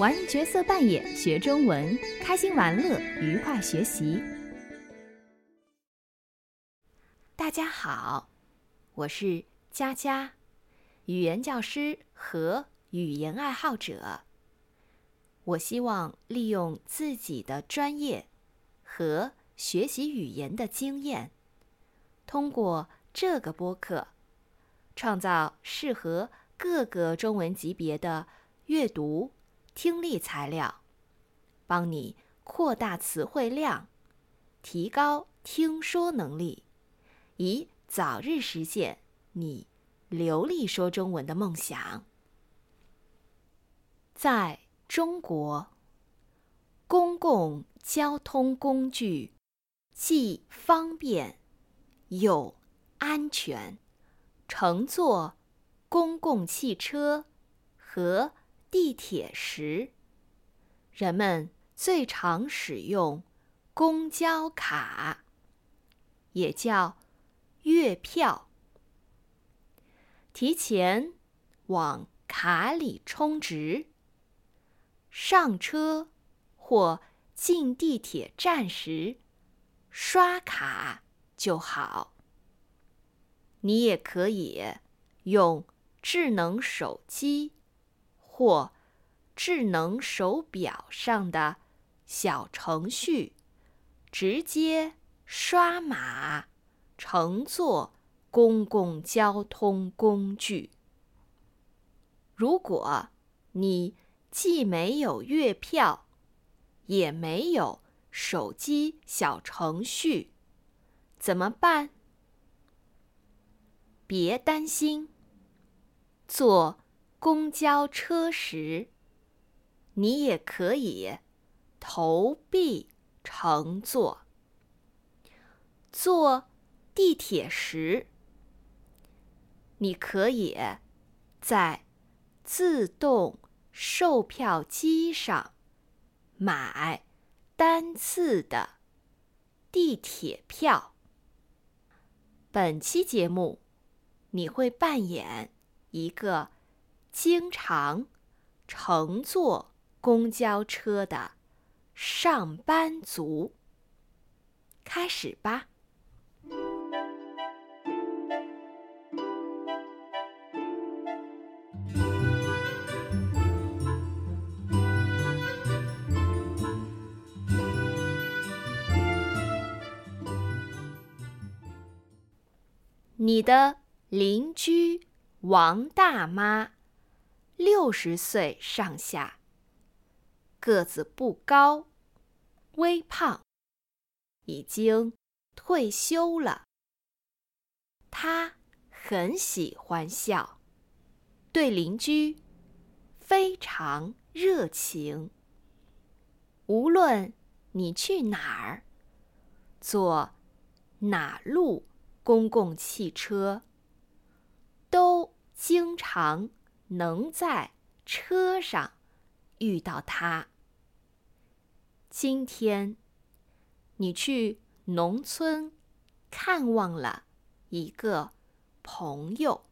玩角色扮演，学中文，开心玩乐，愉快学习。大家好，我是佳佳，语言教师和语言爱好者。我希望利用自己的专业和学习语言的经验，通过这个播客，创造适合各个中文级别的阅读。听力材料，帮你扩大词汇量，提高听说能力，以早日实现你流利说中文的梦想。在中国，公共交通工具既方便又安全。乘坐公共汽车和地铁时，人们最常使用公交卡，也叫月票。提前往卡里充值，上车或进地铁站时刷卡就好。你也可以用智能手机。或智能手表上的小程序，直接刷码乘坐公共交通工具。如果你既没有月票，也没有手机小程序，怎么办？别担心，坐。公交车时，你也可以投币乘坐；坐地铁时，你可以在自动售票机上买单次的地铁票。本期节目，你会扮演一个。经常乘坐公交车的上班族，开始吧。你的邻居王大妈。六十岁上下，个子不高，微胖，已经退休了。他很喜欢笑，对邻居非常热情。无论你去哪儿，坐哪路公共汽车，都经常。能在车上遇到他。今天，你去农村看望了一个朋友，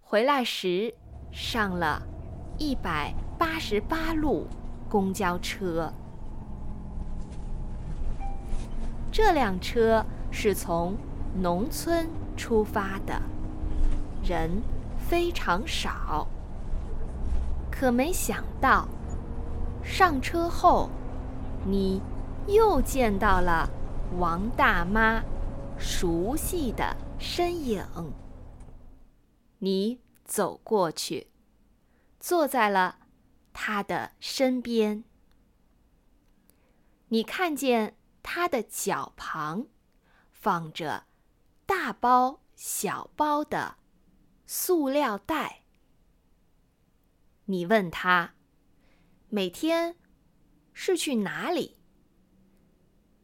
回来时上了一百八十八路公交车。这辆车是从农村出发的，人。非常少，可没想到，上车后，你又见到了王大妈熟悉的身影。你走过去，坐在了她的身边。你看见她的脚旁放着大包小包的。塑料袋。你问他，每天是去哪里？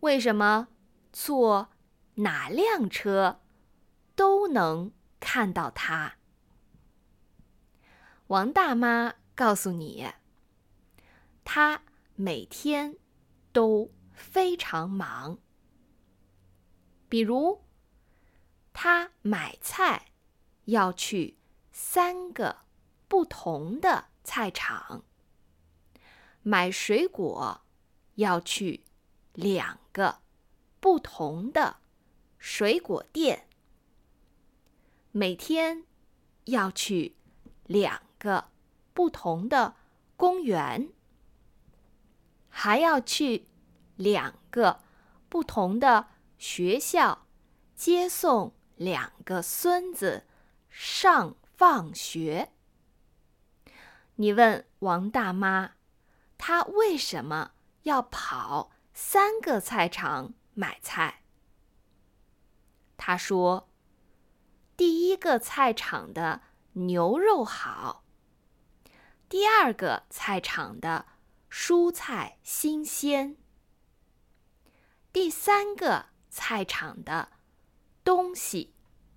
为什么坐哪辆车都能看到他？王大妈告诉你，他每天都非常忙。比如，他买菜。要去三个不同的菜场，买水果要去两个不同的水果店，每天要去两个不同的公园，还要去两个不同的学校接送两个孙子。上放学。你问王大妈，她为什么要跑三个菜场买菜？她说：“第一个菜场的牛肉好，第二个菜场的蔬菜新鲜，第三个菜场的东西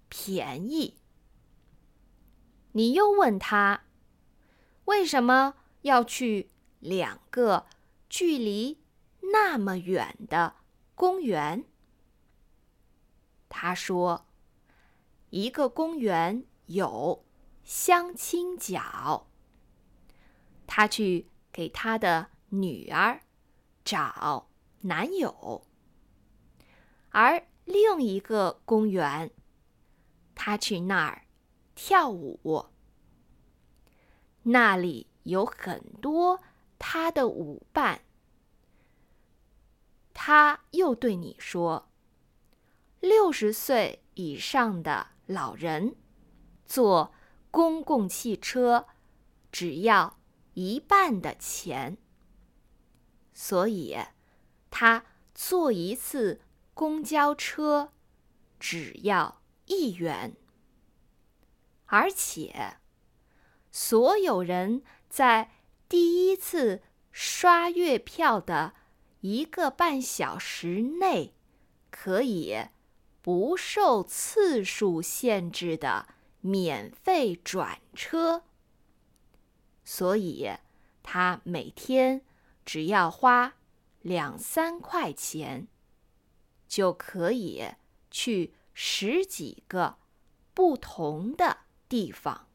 便宜。”你又问他。为什么要去两个距离那么远的公园？他说：“一个公园有相亲角，他去给他的女儿找男友；而另一个公园，他去那儿跳舞。”那里有很多他的舞伴。他又对你说：“六十岁以上的老人坐公共汽车只要一半的钱，所以他坐一次公交车只要一元，而且。”所有人在第一次刷月票的一个半小时内，可以不受次数限制的免费转车。所以，他每天只要花两三块钱，就可以去十几个不同的地方。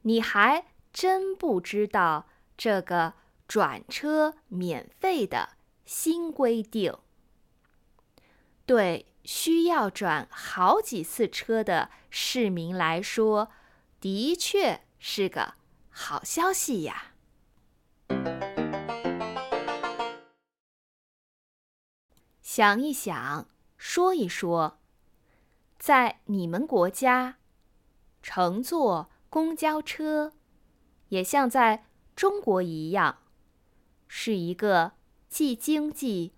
你还真不知道这个转车免费的新规定，对需要转好几次车的市民来说，的确是个好消息呀。想一想，说一说，在你们国家乘坐。公交车，也像在中国一样，是一个既经济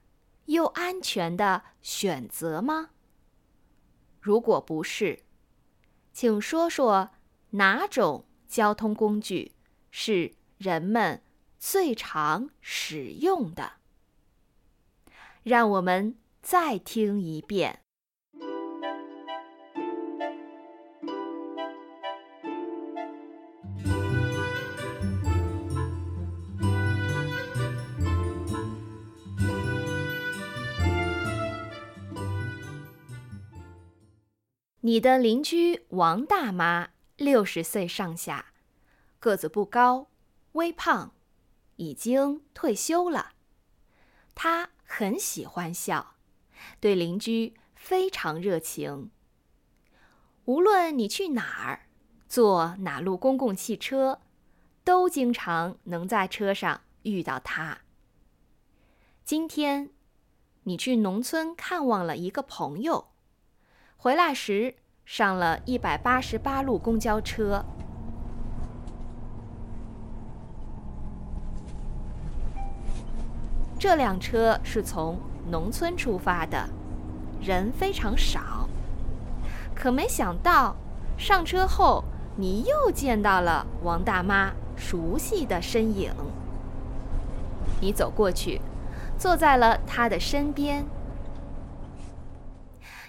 又安全的选择吗？如果不是，请说说哪种交通工具是人们最常使用的？让我们再听一遍。你的邻居王大妈六十岁上下，个子不高，微胖，已经退休了。她很喜欢笑，对邻居非常热情。无论你去哪儿，坐哪路公共汽车，都经常能在车上遇到她。今天，你去农村看望了一个朋友。回来时上了一百八十八路公交车，这辆车是从农村出发的，人非常少。可没想到，上车后你又见到了王大妈熟悉的身影。你走过去，坐在了她的身边。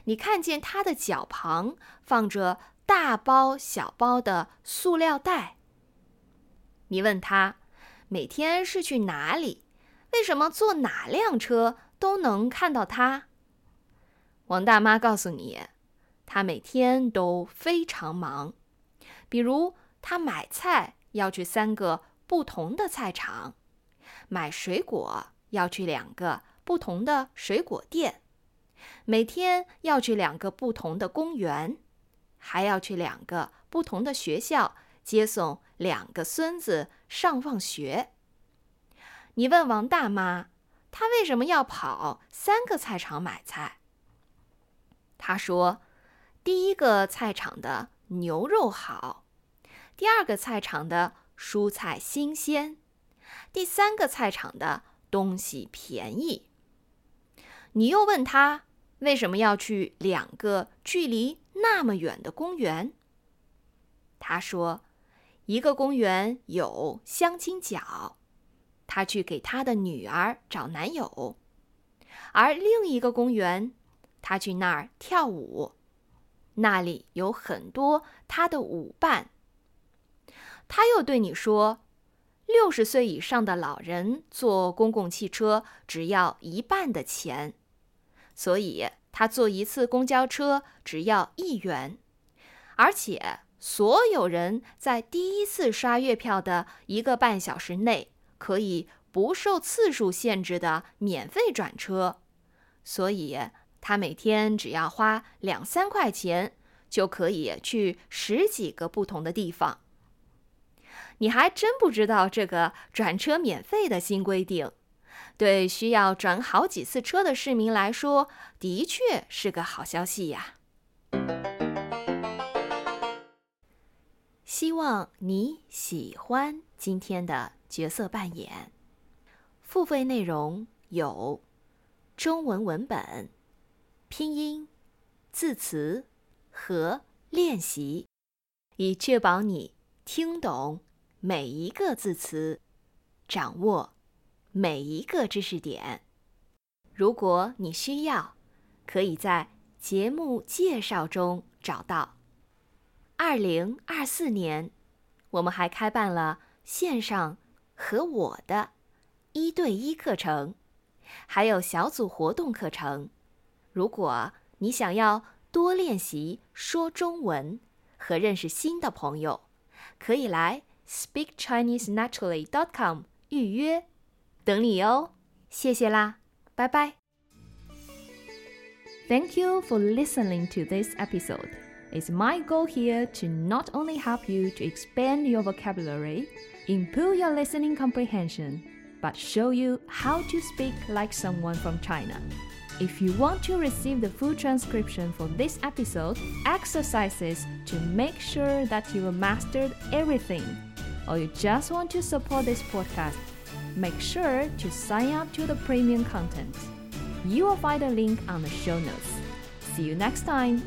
你看见他的脚旁放着大包小包的塑料袋。你问他，每天是去哪里？为什么坐哪辆车都能看到他？王大妈告诉你，他每天都非常忙，比如他买菜要去三个不同的菜场，买水果要去两个不同的水果店，每天要去两个不同的公园，还要去两个不同的学校接送两个孙子上放学。你问王大妈，她为什么要跑三个菜场买菜？她说，第一个菜场的牛肉好，第二个菜场的蔬菜新鲜。第三个菜场的东西便宜。你又问她为什么要去两个距离那么远的公园？他说，一个公园有相亲角，他去给他的女儿找男友；而另一个公园，他去那儿跳舞，那里有很多他的舞伴。他又对你说。六十岁以上的老人坐公共汽车只要一半的钱，所以他坐一次公交车只要一元，而且所有人在第一次刷月票的一个半小时内可以不受次数限制的免费转车，所以他每天只要花两三块钱就可以去十几个不同的地方。你还真不知道这个转车免费的新规定，对需要转好几次车的市民来说，的确是个好消息呀。希望你喜欢今天的角色扮演。付费内容有中文文本、拼音、字词和练习，以确保你听懂。每一个字词，掌握每一个知识点。如果你需要，可以在节目介绍中找到。二零二四年，我们还开办了线上和我的一对一课程，还有小组活动课程。如果你想要多练习说中文和认识新的朋友，可以来。SpeakChineseNaturally.com 预约，等你哦！谢谢啦，拜拜。Thank you for listening to this episode. It's my goal here to not only help you to expand your vocabulary, improve your listening comprehension, but show you how to speak like someone from China. If you want to receive the full transcription for this episode, exercises to make sure that you have mastered everything or you just want to support this podcast, make sure to sign up to the premium content. You will find a link on the show notes. See you next time.